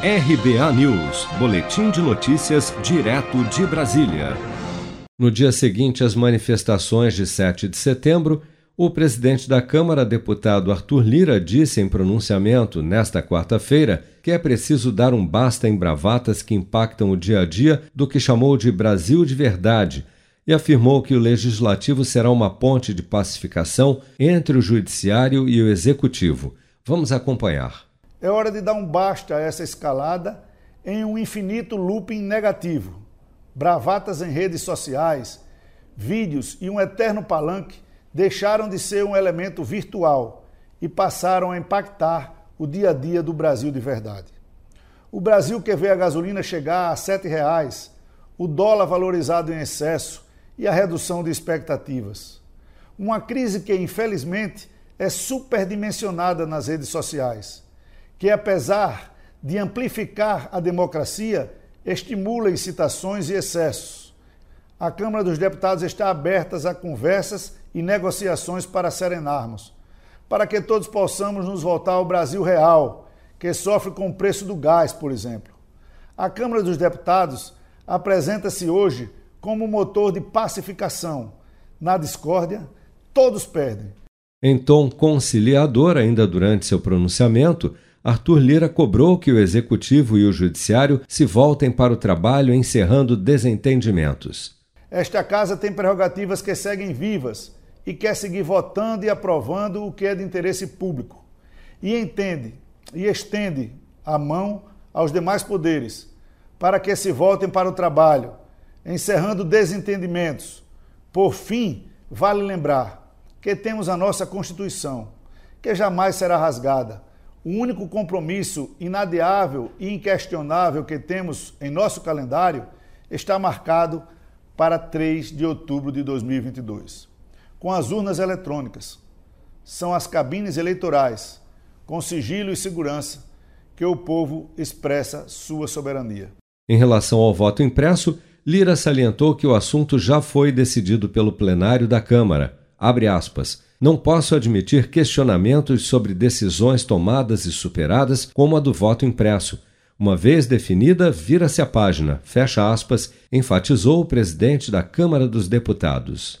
RBA News, Boletim de Notícias, direto de Brasília. No dia seguinte às manifestações de 7 de setembro, o presidente da Câmara, deputado Arthur Lira, disse em pronunciamento nesta quarta-feira que é preciso dar um basta em bravatas que impactam o dia a dia do que chamou de Brasil de verdade e afirmou que o legislativo será uma ponte de pacificação entre o judiciário e o executivo. Vamos acompanhar. É hora de dar um basta a essa escalada em um infinito looping negativo. Bravatas em redes sociais, vídeos e um eterno palanque deixaram de ser um elemento virtual e passaram a impactar o dia a dia do Brasil de verdade. O Brasil que vê a gasolina chegar a R$ 7,00, o dólar valorizado em excesso e a redução de expectativas. Uma crise que, infelizmente, é superdimensionada nas redes sociais que, apesar de amplificar a democracia, estimula incitações e excessos. A Câmara dos Deputados está aberta a conversas e negociações para serenarmos, para que todos possamos nos voltar ao Brasil real, que sofre com o preço do gás, por exemplo. A Câmara dos Deputados apresenta-se hoje como motor de pacificação. Na discórdia, todos perdem. Em tom conciliador, ainda durante seu pronunciamento, Arthur Lira cobrou que o Executivo e o Judiciário se voltem para o trabalho encerrando desentendimentos. Esta casa tem prerrogativas que seguem vivas e quer seguir votando e aprovando o que é de interesse público. E entende e estende a mão aos demais poderes para que se voltem para o trabalho, encerrando desentendimentos. Por fim, vale lembrar que temos a nossa Constituição, que jamais será rasgada o único compromisso inadiável e inquestionável que temos em nosso calendário está marcado para 3 de outubro de 2022, com as urnas eletrônicas. São as cabines eleitorais, com sigilo e segurança, que o povo expressa sua soberania. Em relação ao voto impresso, Lira salientou que o assunto já foi decidido pelo plenário da Câmara. Abre aspas não posso admitir questionamentos sobre decisões tomadas e superadas, como a do voto impresso. Uma vez definida, vira-se a página, fecha aspas, enfatizou o presidente da Câmara dos Deputados.